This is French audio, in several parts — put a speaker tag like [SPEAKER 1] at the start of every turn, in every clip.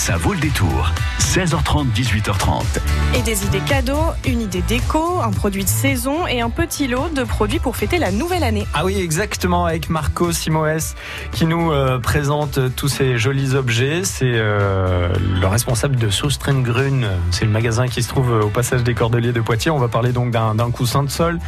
[SPEAKER 1] Ça vaut le détour. 16h30, 18h30.
[SPEAKER 2] Et des idées cadeaux, une idée déco, un produit de saison et un petit lot de produits pour fêter la nouvelle année.
[SPEAKER 3] Ah oui, exactement, avec Marco Simoes qui nous euh, présente tous ces jolis objets. C'est euh, le responsable de Grune. C'est le magasin qui se trouve au passage des Cordeliers de Poitiers. On va parler donc d'un coussin de sol,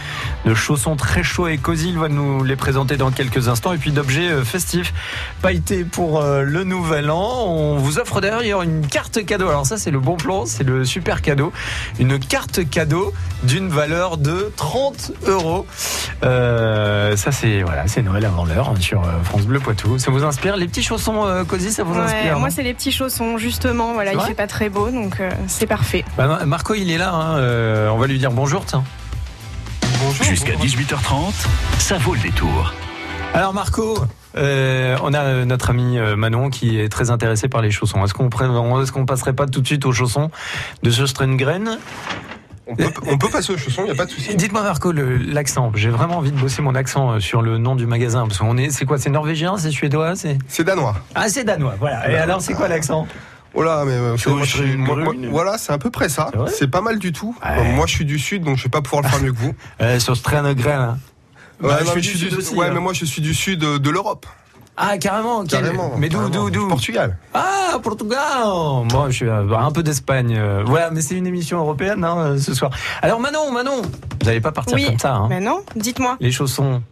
[SPEAKER 3] de chaussons très chauds et cosy. Il va nous les présenter dans quelques instants. Et puis d'objets euh, festifs pailletés pour le nouvel an. On vous offre d'ailleurs une carte cadeau. Alors ça, c'est le bon plan, c'est le super cadeau. Une carte cadeau d'une valeur de 30 euros. Euh, ça, c'est voilà, c'est Noël avant l'heure hein, sur euh, France Bleu Poitou. Ça vous inspire? Les petits chaussons euh, cosy, ça vous inspire
[SPEAKER 2] Moi, c'est les petits chaussons, justement. Voilà, il fait pas très beau, donc c'est parfait.
[SPEAKER 3] Bah, Marco, il est là. Hein, on va lui dire bonjour, tiens.
[SPEAKER 1] Bonjour. Jusqu'à 18h30, ça vaut le détour.
[SPEAKER 3] Alors Marco, euh, on a notre ami euh, Manon qui est très intéressé par les chaussons. Est-ce qu'on est qu'on passerait pas tout de suite aux chaussons de ce Strengren
[SPEAKER 4] on peut, on peut, passer aux chaussons, il n'y a pas de souci.
[SPEAKER 3] Dites-moi Marco, l'accent. J'ai vraiment envie de bosser mon accent euh, sur le nom du magasin. Parce qu'on est, c'est quoi C'est norvégien C'est suédois
[SPEAKER 4] C'est? Danois.
[SPEAKER 3] Ah, c'est danois, voilà. Et alors, c'est quoi l'accent?
[SPEAKER 4] Oh là, mais voilà, c'est à peu près ça. C'est pas mal du tout. moi, je suis du sud, donc je vais pas pouvoir le faire mieux que vous.
[SPEAKER 3] euh, sur Strengren.
[SPEAKER 4] Ouais, je suis du, sud, ouais, mais moi je suis du sud de l'Europe.
[SPEAKER 3] Ah, carrément, carrément. Mais d'où, d'où, d'où?
[SPEAKER 4] Portugal.
[SPEAKER 3] Ah, Portugal. Moi, je suis euh, un peu d'Espagne. Euh, voilà, mais c'est une émission européenne hein, euh, ce soir. Alors, Manon, Manon, vous n'allez pas partir comme ça. Hein.
[SPEAKER 2] Mais non, dites-moi.
[SPEAKER 3] Les chaussons,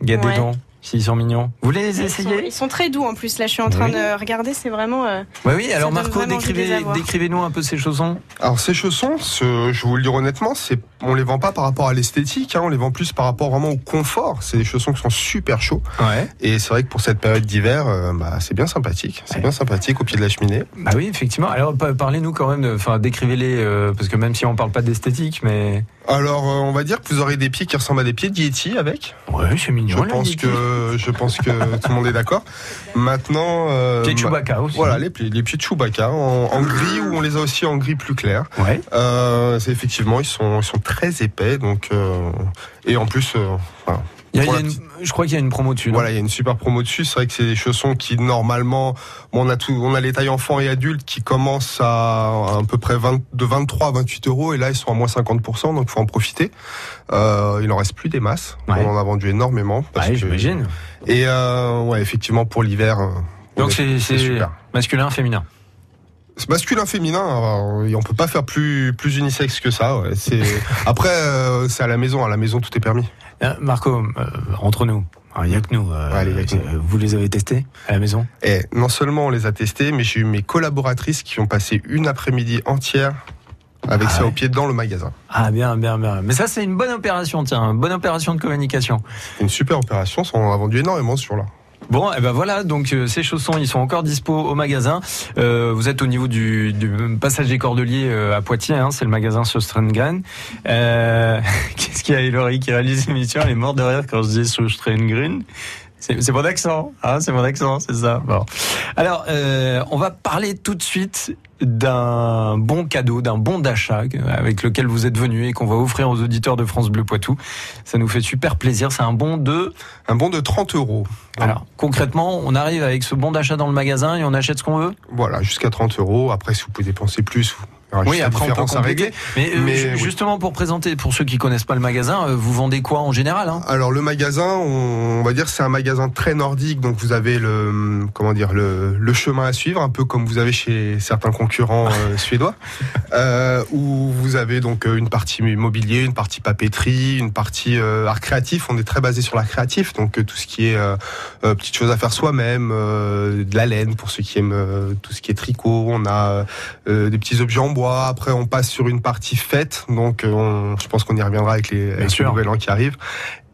[SPEAKER 3] des dents. S'ils sont mignons. Vous voulez les essayer
[SPEAKER 2] ils sont, très doux en plus. Là, je suis en train de regarder. C'est vraiment.
[SPEAKER 3] Euh, oui, alors Marco, décrivez, décrivez-nous un peu ces chaussons.
[SPEAKER 4] Alors ces chaussons, je vais vous le dire honnêtement, on les vend pas par rapport à l'esthétique, hein, on les vend plus par rapport vraiment au confort. C'est des chaussons qui sont super chauds.
[SPEAKER 3] Ouais.
[SPEAKER 4] Et c'est vrai que pour cette période d'hiver, euh, bah, c'est bien sympathique. C'est bien sympathique au pied de la cheminée.
[SPEAKER 3] Bah oui, effectivement. Alors parlez-nous quand même, enfin décrivez-les, euh, parce que même si on parle pas d'esthétique, mais.
[SPEAKER 4] Alors, on va dire que vous aurez des pieds qui ressemblent à des pieds de Yeti avec.
[SPEAKER 3] Ouais, c'est mignon.
[SPEAKER 4] Je pense que je pense que tout le monde est d'accord. Maintenant,
[SPEAKER 3] euh, pieds de Chewbacca aussi.
[SPEAKER 4] Voilà, les, les pieds de Chewbacca en, gris ou on les a aussi en gris plus clair.
[SPEAKER 3] Ouais.
[SPEAKER 4] Euh, c'est effectivement, ils sont ils sont très épais, donc euh, et en plus,
[SPEAKER 3] je crois qu'il y a une promo dessus.
[SPEAKER 4] Voilà, il y a une super promo dessus. C'est vrai que c'est des chaussons qui normalement, on a tout, on a les tailles enfants et adultes qui commencent à à peu près 20, de 23 à 28 euros et là ils sont à moins 50%, donc faut en profiter. Euh, il en reste plus des masses. On en a vendu énormément.
[SPEAKER 3] Parce j'imagine.
[SPEAKER 4] Et euh, ouais, effectivement pour l'hiver. Euh,
[SPEAKER 3] donc c'est masculin, féminin?
[SPEAKER 4] Masculin féminin on peut pas faire plus plus unisexe que ça c'est après euh, c'est à la maison à la maison tout est permis
[SPEAKER 3] euh, Marco euh, entre nous il n'y a que nous. vous les avez testés à la maison?
[SPEAKER 4] Et eh, non seulement on les a testés, mais j'ai eu mes collaboratrices qui ont passé une après-midi entière avec ah ça au pied dans le magasin.
[SPEAKER 3] Ah bien, bien, bien. Mais ça c'est une bonne opération, tiens, une bonne opération de communication.
[SPEAKER 4] Une super opération, on a vendu énormément sur là.
[SPEAKER 3] Bon, et eh ben voilà, donc euh, ces chaussons, ils sont encore dispo au magasin. Euh, vous êtes au niveau du, du passage des Cordeliers euh, à Poitiers, hein, c'est le magasin Sostrengren. Euh, Qu'est-ce qu'il y a, Hilary qui réalise l'émission? Elle est morte de rire quand je dis Sostrengren. C'est mon accent, hein, c'est mon accent, c'est ça. Bon. Alors, euh, on va parler tout de suite d'un bon cadeau, d'un bon d'achat avec lequel vous êtes venu et qu'on va offrir aux auditeurs de France Bleu Poitou. Ça nous fait super plaisir. C'est un bon de
[SPEAKER 4] un bon de 30 euros.
[SPEAKER 3] Alors concrètement, on arrive avec ce bon d'achat dans le magasin et on achète ce qu'on veut?
[SPEAKER 4] Voilà, jusqu'à 30 euros. Après, si vous pouvez dépenser plus,
[SPEAKER 3] oui, après on peut compléter. Mais, euh, mais justement pour présenter, pour ceux qui connaissent pas le magasin, euh, vous vendez quoi en général hein?
[SPEAKER 4] Alors le magasin, on, va dire c'est un magasin très nordique, donc vous avez le comment dire le, le, chemin à suivre, un peu comme vous avez chez certains concurrents euh, suédois, euh, où vous avez donc une partie immobilier, une partie papeterie, une partie art créatif. On est très basé sur l'art créatif, donc tout ce qui est petites choses à faire soi-même, de la laine pour ceux qui aiment tout ce qui est tricot. On a des petits objets en après, on passe sur une partie fête. Donc, euh, je pense qu'on y reviendra avec les, avec nouvel an qui arrive.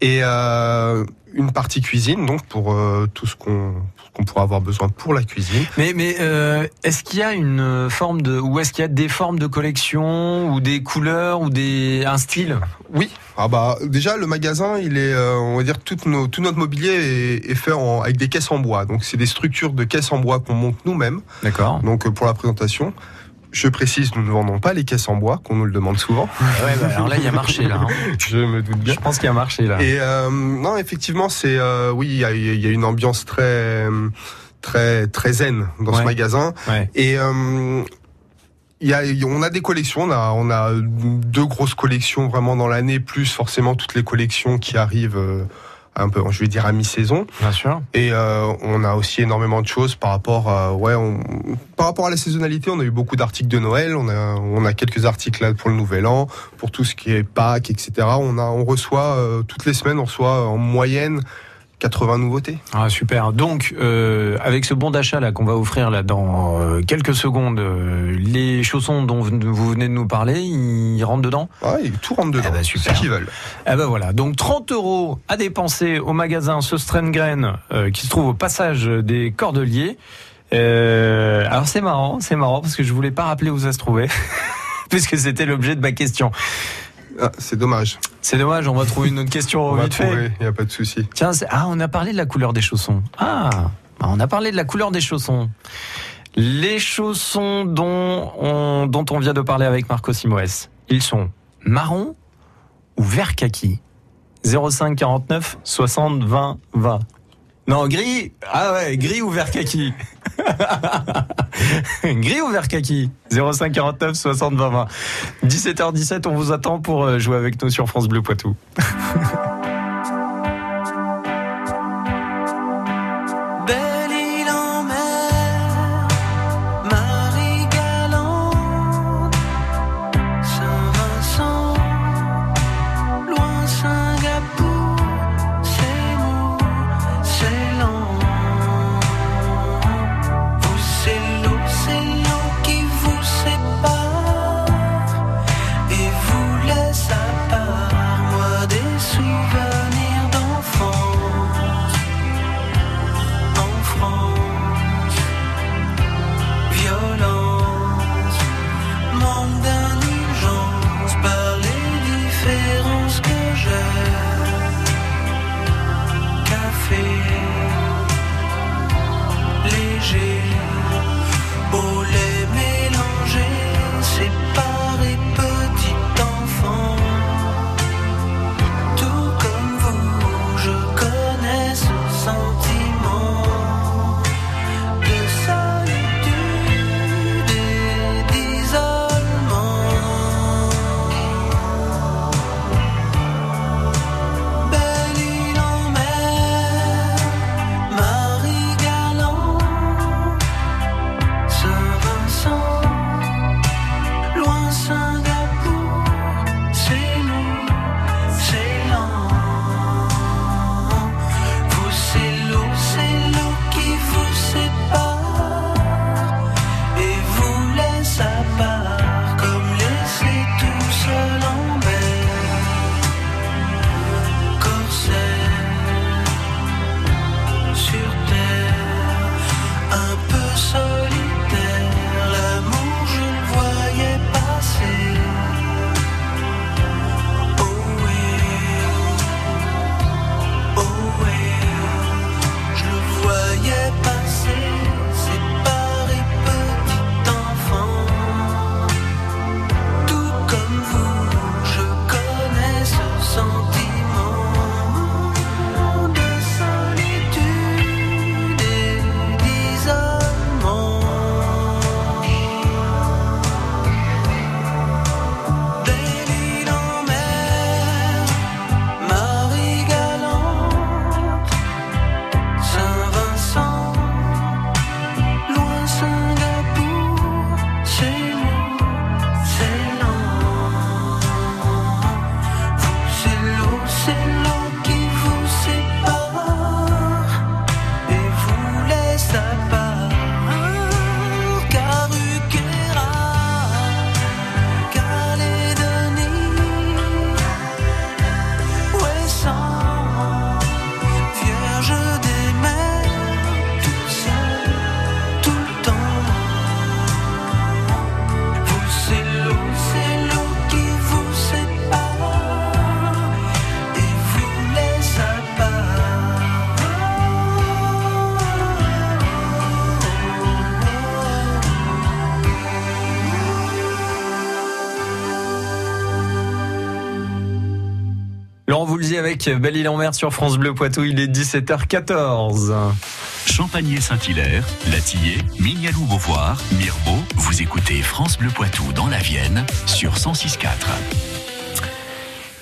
[SPEAKER 4] Et euh, une partie cuisine, donc pour euh, tout ce qu'on qu'on pourra avoir besoin pour la cuisine.
[SPEAKER 3] Mais, mais euh, est-ce qu'il y a une forme de, ou est-ce qu'il y a des formes de collection ou des couleurs ou des un style?
[SPEAKER 4] Oui. Ah bah déjà le magasin, il est, on va dire tout, nos, tout notre mobilier est, est fait en, avec des caisses en bois. Donc c'est des structures de caisses en bois qu'on monte nous-mêmes.
[SPEAKER 3] D'accord.
[SPEAKER 4] Donc pour la présentation. Je précise, nous ne vendons pas les caisses en bois, qu'on nous le demande souvent.
[SPEAKER 3] Ouais, bah, alors là, il y a marché là. Hein.
[SPEAKER 4] Je me doute bien.
[SPEAKER 3] Je pense qu'il y a marché là.
[SPEAKER 4] Et euh, non, effectivement, c'est euh, oui, il y a, y a, une ambiance très très très zen dans ce magasin.
[SPEAKER 3] Ouais.
[SPEAKER 4] Et euh, il y a, on a des collections, on a, on a deux grosses collections vraiment dans l'année, plus forcément toutes les collections qui arrivent euh, un peu, je vais dire à mi-saison.
[SPEAKER 3] Bien sûr.
[SPEAKER 4] Et euh, on a aussi énormément de choses par rapport à, ouais, on, par rapport à la saisonnalité. On a eu beaucoup d'articles de Noël. On a, on a quelques articles là pour le Nouvel An, pour tout ce qui est Pâques, etc. On a, on reçoit euh, toutes les semaines, on reçoit en moyenne 80 nouveautés.
[SPEAKER 3] Ah, super. Donc, euh, avec ce bon d'achat là qu'on va offrir là dans euh, quelques secondes, euh, les chaussons dont vous venez de nous parler, ils rentrent dedans?
[SPEAKER 4] Ouais, tout rentre dedans.
[SPEAKER 3] Eh ben, super.
[SPEAKER 4] Ce qu'ils veulent.
[SPEAKER 3] Eh ben voilà. Donc 30 euros à dépenser au magasin Sostrengren euh, qui se trouve au passage des Cordeliers. Alors c'est marrant, c'est marrant parce que je voulais pas rappeler où ça se trouvait. Puisque c'était l'objet de ma question.
[SPEAKER 4] Ah, c'est dommage.
[SPEAKER 3] C'est dommage, on va trouver une autre question
[SPEAKER 4] On va
[SPEAKER 3] vite fait.
[SPEAKER 4] trouver. Il n'y a pas de souci.
[SPEAKER 3] Tiens, ah, on a parlé de la couleur des chaussons. Ah, bah, on a parlé de la couleur des chaussons. Les chaussons dont on, dont on vient de parler avec Marco Simoes, ils sont marron ou vert kaki? 05 49 60 20 20. Non, gris. Ah ouais, gris ou vert kaki? Gris ou vert kaki? 05 49 60 20 20. 17h17, on vous attend pour euh, jouer avec nous sur France Bleu Poitou. avec Belle Île en Mer sur France Bleu Poitou, il est 17h14.
[SPEAKER 1] Champagné-Saint-Hilaire, Latillé, Mignalou-Beauvoir, Mirbeau. Vous écoutez France Bleu Poitou dans la Vienne sur 106.4.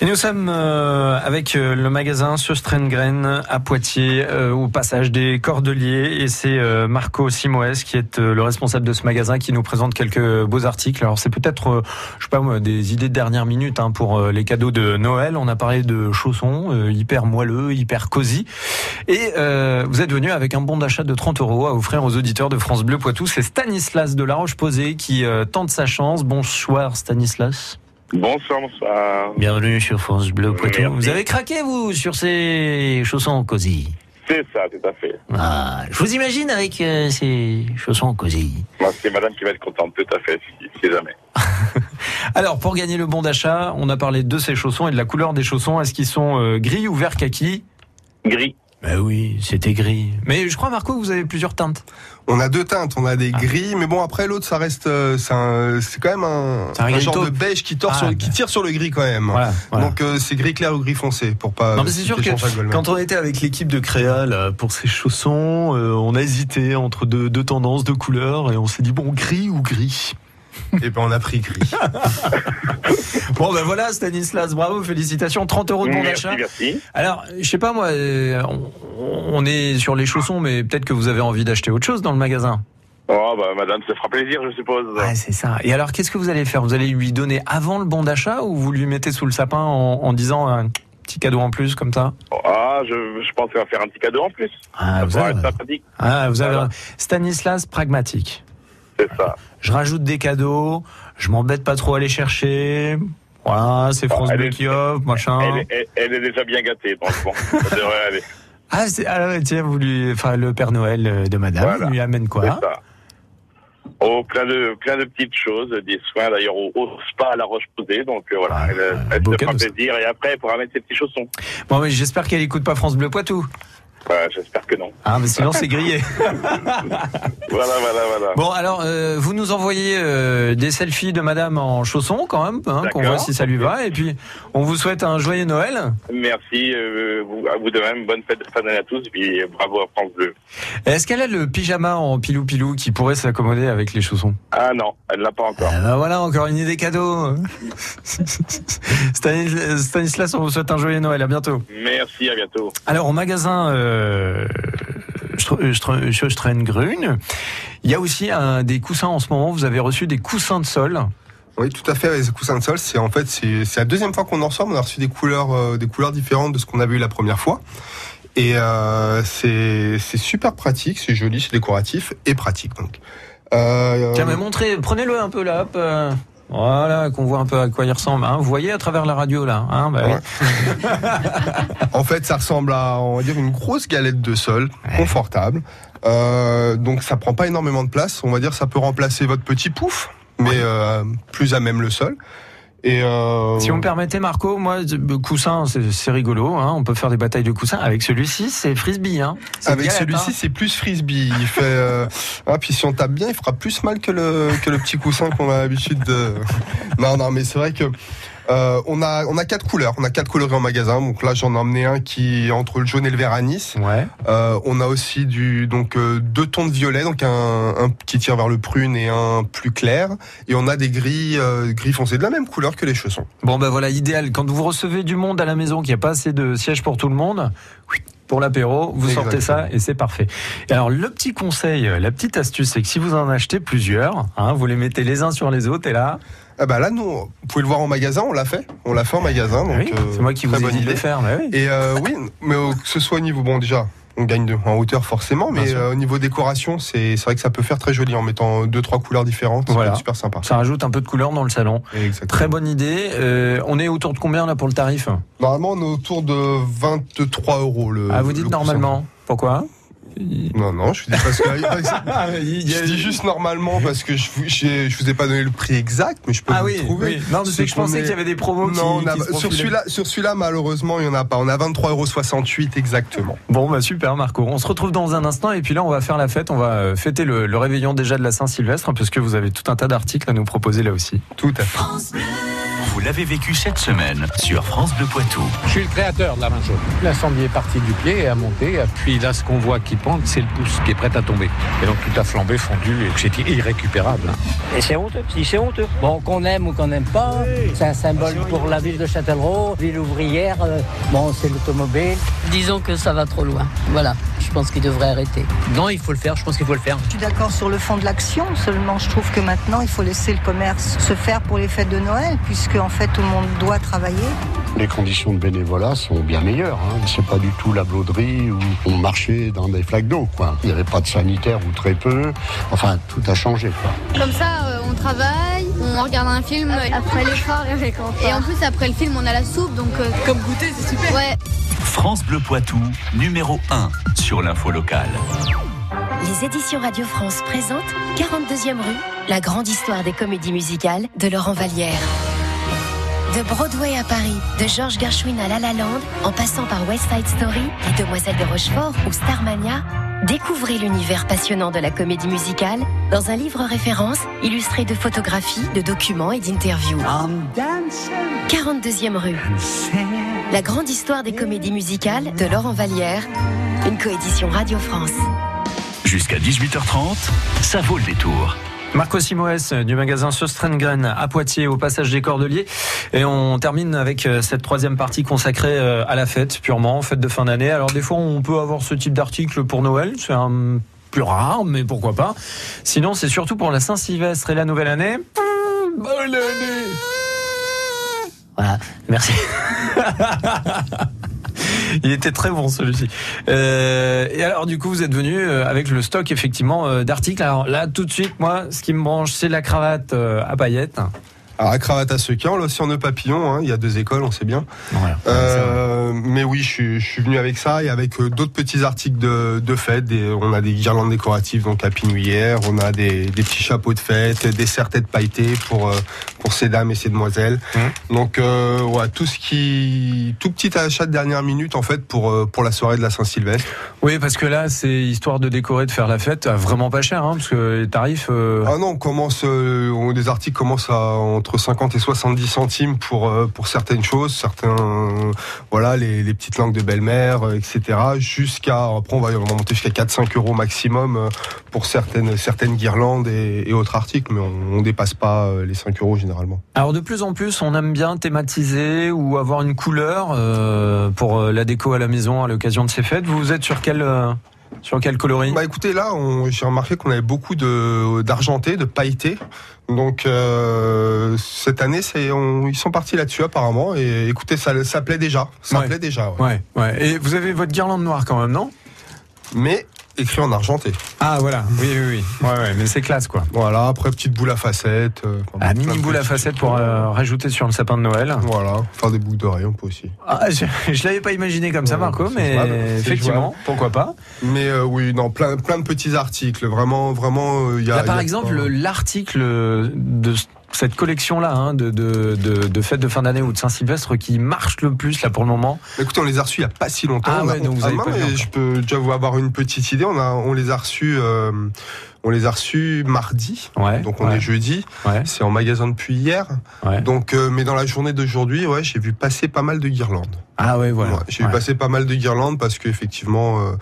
[SPEAKER 3] Et nous sommes euh, avec euh, le magasin Söstrengren à Poitiers, euh, au passage des Cordeliers. Et c'est Marco Simoes qui est le responsable de ce magasin qui nous présente quelques beaux articles. Alors c'est peut-être, je sais pas des idées de dernière minute hein, pour les cadeaux de Noël. On a parlé de chaussons hyper moelleux, hyper cosy. Et euh, vous êtes venu avec un bon d'achat de 30 euros à offrir aux auditeurs de France Bleu Poitou. C'est Stanislas de La Roche-Posay qui tente sa chance. Bonsoir Stanislas.
[SPEAKER 5] Bonsoir, bonsoir.
[SPEAKER 3] Bienvenue sur France Bleu Poitou. Vous avez craqué, vous, sur ces chaussons cosy
[SPEAKER 5] C'est ça, tout à fait.
[SPEAKER 3] ah, Je vous imagine avec euh, ces chaussons cosy.
[SPEAKER 5] C'est madame qui va être contente, tout à fait, si, si jamais.
[SPEAKER 3] Alors, pour gagner le bon d'achat, on a parlé de ces chaussons et de la couleur des chaussons. Est-ce qu'ils sont euh, gris ou vert kaki?
[SPEAKER 5] Gris.
[SPEAKER 3] Ben oui, c'était gris. Mais je crois, Marco, que vous avez plusieurs teintes.
[SPEAKER 4] On a deux teintes, on a des
[SPEAKER 3] Ah.
[SPEAKER 4] gris, mais bon après l'autre ça reste, euh, c'est quand même un, genre de beige qui, tord
[SPEAKER 3] Ah,
[SPEAKER 4] sur, qui tire sur le gris quand même.
[SPEAKER 3] Voilà, voilà.
[SPEAKER 4] Donc euh, c'est gris clair ou gris foncé pour pas.
[SPEAKER 3] Non, mais c'est sûr que quand on était avec l'équipe de Créa là, pour ces chaussons, euh, on a hésité entre deux, deux tendances, deux couleurs, et on s'est dit bon, gris ou gris.
[SPEAKER 4] Et ben on a pris gris.
[SPEAKER 3] Bon ben voilà, Stanislas, bravo, félicitations, 30 euros de bon d'achat.
[SPEAKER 5] merci.
[SPEAKER 3] Alors, je sais pas moi, euh, on, on est sur les chaussons, mais peut-être que vous avez envie d'acheter autre chose dans le magasin.
[SPEAKER 5] Oh, bah, madame, ça fera plaisir, je suppose.
[SPEAKER 3] Ouais, c'est ça. Et alors, qu'est-ce que vous allez faire? Vous allez lui donner avant le bon d'achat ou vous lui mettez sous le sapin en, en disant un petit cadeau en plus comme ça?
[SPEAKER 5] Ah, je, je pense qu'on va faire un petit cadeau en plus.
[SPEAKER 3] Ah,
[SPEAKER 5] ça
[SPEAKER 3] vous avez, ah, vous avez. Stanislas pragmatique.
[SPEAKER 5] C'est ça.
[SPEAKER 3] Je rajoute des cadeaux, je m'embête pas trop à les chercher. Voilà, c'est France Bleu qui offre, machin.
[SPEAKER 5] Elle, est- elle, elle est déjà bien gâtée, donc bon, ça devrait aller.
[SPEAKER 3] Ah, c'est, ah tiens, vous lui, enfin, le Père Noël euh, de Madame
[SPEAKER 5] Voilà.
[SPEAKER 3] lui amène
[SPEAKER 5] C'est
[SPEAKER 3] quoi
[SPEAKER 5] ça. Oh, plein de, plein de petites choses, des soins d'ailleurs au, au spa à la Roche-Posay, donc euh, voilà,
[SPEAKER 3] Ah,
[SPEAKER 5] elle, elle se fera plaisir et après elle pourra mettre ses petits chaussons.
[SPEAKER 3] Bon, mais j'espère qu'elle écoute pas France Bleu Poitou.
[SPEAKER 5] J'espère que non.
[SPEAKER 3] Ah, mais sinon c'est grillé.
[SPEAKER 5] Voilà, voilà, voilà.
[SPEAKER 3] Bon, alors, euh, vous nous envoyez euh, des selfies de Madame en chaussons quand même, hein, qu'on voit si ça lui va. Et puis, on vous souhaite un joyeux Noël.
[SPEAKER 5] Merci euh, vous- à vous de même. Bonne fête de fin d'année à tous. Puis bravo à France Bleu.
[SPEAKER 3] Est-ce qu'elle a le pyjama en pilou-pilou qui pourrait s'accommoder avec les chaussons?
[SPEAKER 5] Ah non, elle l'a pas encore.
[SPEAKER 3] Ah ben voilà, encore une idée cadeau. Stanis- Stanislas, on vous souhaite un joyeux Noël. À bientôt.
[SPEAKER 5] Merci, à bientôt.
[SPEAKER 3] Alors, au magasin euh, Stre- Stre- Sjöstrengrun, il y a aussi un, des coussins en ce moment. Vous avez reçu des coussins de sol.
[SPEAKER 4] Oui, tout à fait. Les coussins de sol, c'est en fait c'est la deuxième fois qu'on en reçoit. On a reçu des couleurs euh, des couleurs différentes de ce qu'on avait eu la première fois. Et euh, c'est super pratique, c'est joli, c'est décoratif et pratique donc. Euh,
[SPEAKER 3] Tiens, mais montrez, prenez-le un peu là. Hop, euh, voilà, qu'on voit un peu à quoi il ressemble. Hein. Vous voyez à travers la radio là. Hein, bah oui.
[SPEAKER 4] En fait, ça ressemble à, on va dire, une grosse galette de sol,
[SPEAKER 3] Ouais.
[SPEAKER 4] confortable. Euh, donc, ça prend pas énormément de place. On va dire, ça peut remplacer votre petit pouf, mais euh, plus à même le sol. Et euh,
[SPEAKER 3] Si vous me permettez, Marco, moi, le coussin, c'est rigolo. Hein. On peut faire des batailles de coussins. Avec celui-ci, c'est frisbee. Hein.
[SPEAKER 4] Avec celui-ci,
[SPEAKER 3] hein.
[SPEAKER 4] c'est plus frisbee. Il fait, euh, ah, puis si on tape bien, il fera plus mal que le que le petit coussin qu'on a l'habitude de. Non, non, mais c'est vrai que. Euh, on a on a quatre couleurs, on a quatre coloris en magasin. Donc là j'en ai emmené un qui est entre le jaune et le vert à Nice.
[SPEAKER 3] Ouais.
[SPEAKER 4] Euh, on a aussi du donc euh, deux tons de violet, donc un, un qui tire vers le prune et un plus clair. Et on a des gris euh, gris foncés de la même couleur que les chaussons.
[SPEAKER 3] Bon, ben voilà, idéal. Quand vous recevez du monde à la maison, qu'il n'y a pas assez de sièges pour tout le monde, oui, pour l'apéro, vous sortez ça et c'est parfait. Alors, le petit conseil, la petite astuce, c'est que si vous en achetez plusieurs, hein, vous les mettez les uns sur les autres et là,
[SPEAKER 4] Ah bah là nous, vous pouvez le voir en magasin, on l'a fait, on l'a fait en magasin. Donc
[SPEAKER 3] oui,
[SPEAKER 4] euh,
[SPEAKER 3] c'est moi qui vous ai dit de le faire. mais oui.
[SPEAKER 4] Et euh, oui, mais que ce soit au niveau bon déjà. On gagne de, en hauteur forcément, mais euh, au niveau décoration, c'est c'est vrai que ça peut faire très joli en mettant deux trois couleurs différentes.
[SPEAKER 3] Voilà.
[SPEAKER 4] C'est super sympa.
[SPEAKER 3] Ça rajoute un peu de couleur dans le salon.
[SPEAKER 4] Exactement.
[SPEAKER 3] Très bonne idée. Euh, on est autour de combien là pour le tarif?
[SPEAKER 4] Normalement, on est autour de 23 euros le.
[SPEAKER 3] Ah, vous dites normalement. Pourquoi?
[SPEAKER 4] Non, non, je dis parce que.
[SPEAKER 3] Ah,
[SPEAKER 4] Je dis juste normalement parce que je, j'ai- je vous ai pas donné le prix exact, mais je peux
[SPEAKER 3] Ah
[SPEAKER 4] vous
[SPEAKER 3] oui,
[SPEAKER 4] le trouver.
[SPEAKER 3] oui. Non, mais c'est que je pensais qu'il y avait des promos qui,
[SPEAKER 4] Non, on a-
[SPEAKER 3] qui se
[SPEAKER 4] sur celui-là, sur celui-là, malheureusement, il y en a pas. On a 23,68 exactement.
[SPEAKER 3] Bon, bah super Marco. On se retrouve dans un instant et puis là on va faire la fête. On va euh, fêter le, le réveillon déjà de la Saint-Sylvestre hein, parce que vous avez tout un tas d'articles à nous proposer là aussi.
[SPEAKER 4] Tout à fait.
[SPEAKER 1] Vous l'avez vécu cette semaine sur France Bleu Poitou.
[SPEAKER 6] Je suis le créateur de la main jaune. L'incendie est parti du pied et a monté. Puis là, ce qu'on voit qui pend, c'est le pouce qui est prêt à tomber. Et donc tout a flambé, fondu, et c'est irrécupérable.
[SPEAKER 7] Et c'est honteux, si c'est honteux. Bon, qu'on aime ou qu'on n'aime pas, c'est un symbole pour la ville de Châtellerault, ville ouvrière. euh, Bon, c'est l'automobile.
[SPEAKER 8] Disons que ça va trop loin. Voilà, je pense qu'il devrait arrêter.
[SPEAKER 7] Non, il faut le faire, je pense qu'il faut le faire.
[SPEAKER 9] Je suis d'accord sur le fond de l'action, seulement je trouve que maintenant il faut laisser le commerce se faire pour les fêtes de Noël, puisque en fait tout le monde doit travailler.
[SPEAKER 10] Les conditions de bénévolat sont bien meilleures. Hein. C'est pas du tout la blauderie où on marchait dans des flaques d'eau. Quoi. Il n'y avait pas de sanitaire ou très peu. Enfin, tout a changé. Quoi.
[SPEAKER 11] Comme ça, euh, on travaille, on regarde un film après l'effort et avec Et en plus, après le film, on a la soupe, donc. euh,
[SPEAKER 8] Comme goûter, c'est super.
[SPEAKER 11] Ouais.
[SPEAKER 1] France Bleu Poitou, numéro 1 sur l'info locale.
[SPEAKER 12] Les éditions Radio France présentent 42e rue, la grande histoire des comédies musicales de Laurent Vallière. De Broadway à Paris, de George Gershwin à La La Land, en passant par West Side Story, Les Demoiselles de Rochefort ou Starmania, découvrez l'univers passionnant de la comédie musicale dans un livre référence illustré de photographies, de documents et d'interviews. 42e rue. La grande histoire des comédies musicales de Laurent Vallière, une coédition Radio France.
[SPEAKER 1] Jusqu'à 18h30, ça vaut le détour.
[SPEAKER 3] Marco Simoes euh, du magasin Sostrengren à Poitiers au passage des Cordeliers. Et on termine avec euh, cette troisième partie consacrée euh, à la fête, purement, fête de fin d'année. Alors des fois on peut avoir ce type d'article pour Noël, c'est un plus rare, mais pourquoi pas. Sinon c'est surtout pour la Saint-Sylvestre et la nouvelle année. Bonne année Voilà, merci. Il était très bon celui-ci. Euh, et alors du coup vous êtes venu euh, avec le stock effectivement euh, d'articles. Alors là tout de suite moi ce qui me branche c'est la cravate euh, à paillettes.
[SPEAKER 4] Alors, la cravate à sequin, là aussi en nœud papillon, hein, il y a deux écoles, on sait bien.
[SPEAKER 3] Voilà.
[SPEAKER 4] Euh, mais oui, je suis, je suis venu avec ça et avec euh, d'autres petits articles de, de fête. Des- on a des guirlandes décoratives, donc à pinouillère, on a des, des petits chapeaux de fête, des serre-têtes pailletées pour, euh, pour ces dames et ces demoiselles. Donc, euh, ouais, tout ce qui, tout petit achat de dernière minute, en fait, pour, pour la soirée de la Saint-Sylvestre.
[SPEAKER 3] Oui parce que là c'est histoire de décorer, de faire la fête, à vraiment pas cher hein, parce que les tarifs. euh,
[SPEAKER 4] Ah non, on commence, on- des articles commencent à entre 50 et 70 centimes pour euh, pour certaines choses, certains, voilà, les, petites langues de belle-mère, euh, etc. Jusqu'à, après on va, on va monter jusqu'à 4-5 euros maximum euh, pour certaines certaines guirlandes et, autres articles, mais on, on dépasse pas les 5 euros généralement.
[SPEAKER 3] Alors de plus en plus, on aime bien thématiser ou avoir une couleur pour la déco à la maison à l'occasion de ces fêtes. Vous êtes sur quel euh, sur quel coloris
[SPEAKER 4] Bah écoutez, là, j'ai remarqué qu'on avait beaucoup de d'argenté, de pailleté. Donc euh, cette année, on- ils sont partis là-dessus apparemment. Et écoutez, ça, ça plaît déjà. Ça
[SPEAKER 3] Ouais.
[SPEAKER 4] plaît déjà. ouais.
[SPEAKER 3] Ouais, ouais. Et vous avez votre guirlande noire quand même, non?
[SPEAKER 4] Mais écrit en argenté.
[SPEAKER 3] Ah voilà, oui, oui, oui. Ouais, ouais, mais c'est classe quoi.
[SPEAKER 4] Voilà, après petite boule à facettes. euh,
[SPEAKER 3] Ah, mini boule à facettes pour euh, rajouter sur le sapin de Noël.
[SPEAKER 4] Voilà, faire des boucles d'oreilles, on peut aussi.
[SPEAKER 3] Ah, je, je l'avais pas imaginé comme ça,
[SPEAKER 4] Ouais,
[SPEAKER 3] Marco, mais
[SPEAKER 4] jouable,
[SPEAKER 3] effectivement,
[SPEAKER 4] jouable.
[SPEAKER 3] pourquoi pas.
[SPEAKER 4] Mais euh, oui, non, plein, plein de petits articles. Vraiment, vraiment, euh, y a.
[SPEAKER 3] Là, par
[SPEAKER 4] y a
[SPEAKER 3] exemple, l'article de cette collection-là, hein, de, de, de, de fêtes de fin d'année ou de Saint-Sylvestre qui marche le plus là pour le moment.
[SPEAKER 4] Écoutez, on les a reçus il y a pas si longtemps.
[SPEAKER 3] Ah ouais, donc vous
[SPEAKER 4] ah
[SPEAKER 3] avez pas
[SPEAKER 4] je peux déjà vous avoir une petite idée. On a, on les a reçus, euh, on les a reçus mardi.
[SPEAKER 3] Ouais.
[SPEAKER 4] Donc on
[SPEAKER 3] ouais,
[SPEAKER 4] est jeudi.
[SPEAKER 3] Ouais.
[SPEAKER 4] C'est en magasin depuis hier.
[SPEAKER 3] Ouais.
[SPEAKER 4] Donc, euh, mais dans la journée d'aujourd'hui, ouais, j'ai vu passer pas mal de guirlandes.
[SPEAKER 3] Ah ouais, voilà.
[SPEAKER 4] J'ai vu passer pas mal de guirlandes parce qu'effectivement, euh,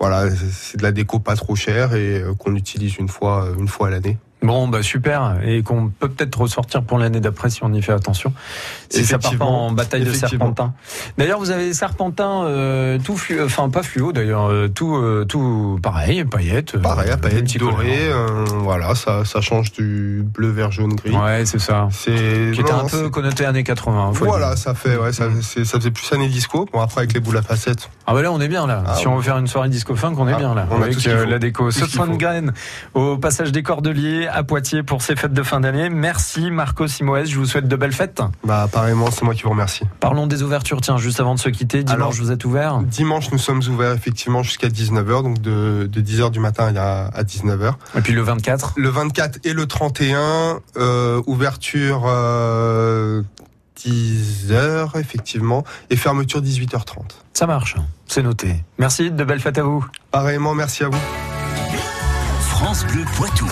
[SPEAKER 4] voilà, c'est- de la déco pas trop chère et qu'on utilise une fois, une fois à l'année.
[SPEAKER 3] Bon, bah super, et qu'on peut peut-être ressortir pour l'année d'après si on y fait attention. Si ça part pas en bataille de serpentins. D'ailleurs, vous avez des serpentins euh, tout fluo, enfin pas fluo d'ailleurs, euh, tout, euh, tout pareil, paillettes. euh,
[SPEAKER 4] Pareil, paillettes dorées,
[SPEAKER 3] couleurs.
[SPEAKER 4] euh, voilà, ça, ça change du bleu, vert, jaune, gris.
[SPEAKER 3] Ouais, c'est ça.
[SPEAKER 4] C'est
[SPEAKER 3] Qui était un peu connoté années 80. faut le
[SPEAKER 4] Voilà,
[SPEAKER 3] dire.
[SPEAKER 4] ça fait, ouais, ça, c'est- ça faisait plus année disco. Bon, après, avec les boules à facettes.
[SPEAKER 3] Ah bah là on est bien là.
[SPEAKER 4] Ah,
[SPEAKER 3] si
[SPEAKER 4] ouais.
[SPEAKER 3] on veut faire une soirée disco funk, on est
[SPEAKER 4] Ah,
[SPEAKER 3] bien là.
[SPEAKER 4] on a
[SPEAKER 3] Avec
[SPEAKER 4] tout ce
[SPEAKER 3] la déco.
[SPEAKER 4] Faut.
[SPEAKER 3] Graine au passage des Cordeliers à Poitiers pour ces fêtes de fin d'année. Merci Marco Simoes, je vous souhaite de belles fêtes.
[SPEAKER 4] Bah, apparemment, c'est moi qui vous remercie.
[SPEAKER 3] Parlons des ouvertures, tiens, juste avant de se quitter. Dimanche,
[SPEAKER 4] Alors,
[SPEAKER 3] vous êtes ouvert
[SPEAKER 4] Dimanche, nous sommes ouverts effectivement jusqu'à 19h, donc de, de 10h du matin à, à 19h.
[SPEAKER 3] Et puis le 24
[SPEAKER 4] Le 24 et le 31, euh, ouverture euh, 10h effectivement, et fermeture 18h30.
[SPEAKER 3] Ça marche, c'est noté. Merci, de belles fêtes à vous.
[SPEAKER 4] Pareillement, merci à vous.
[SPEAKER 1] France Bleu Poitou.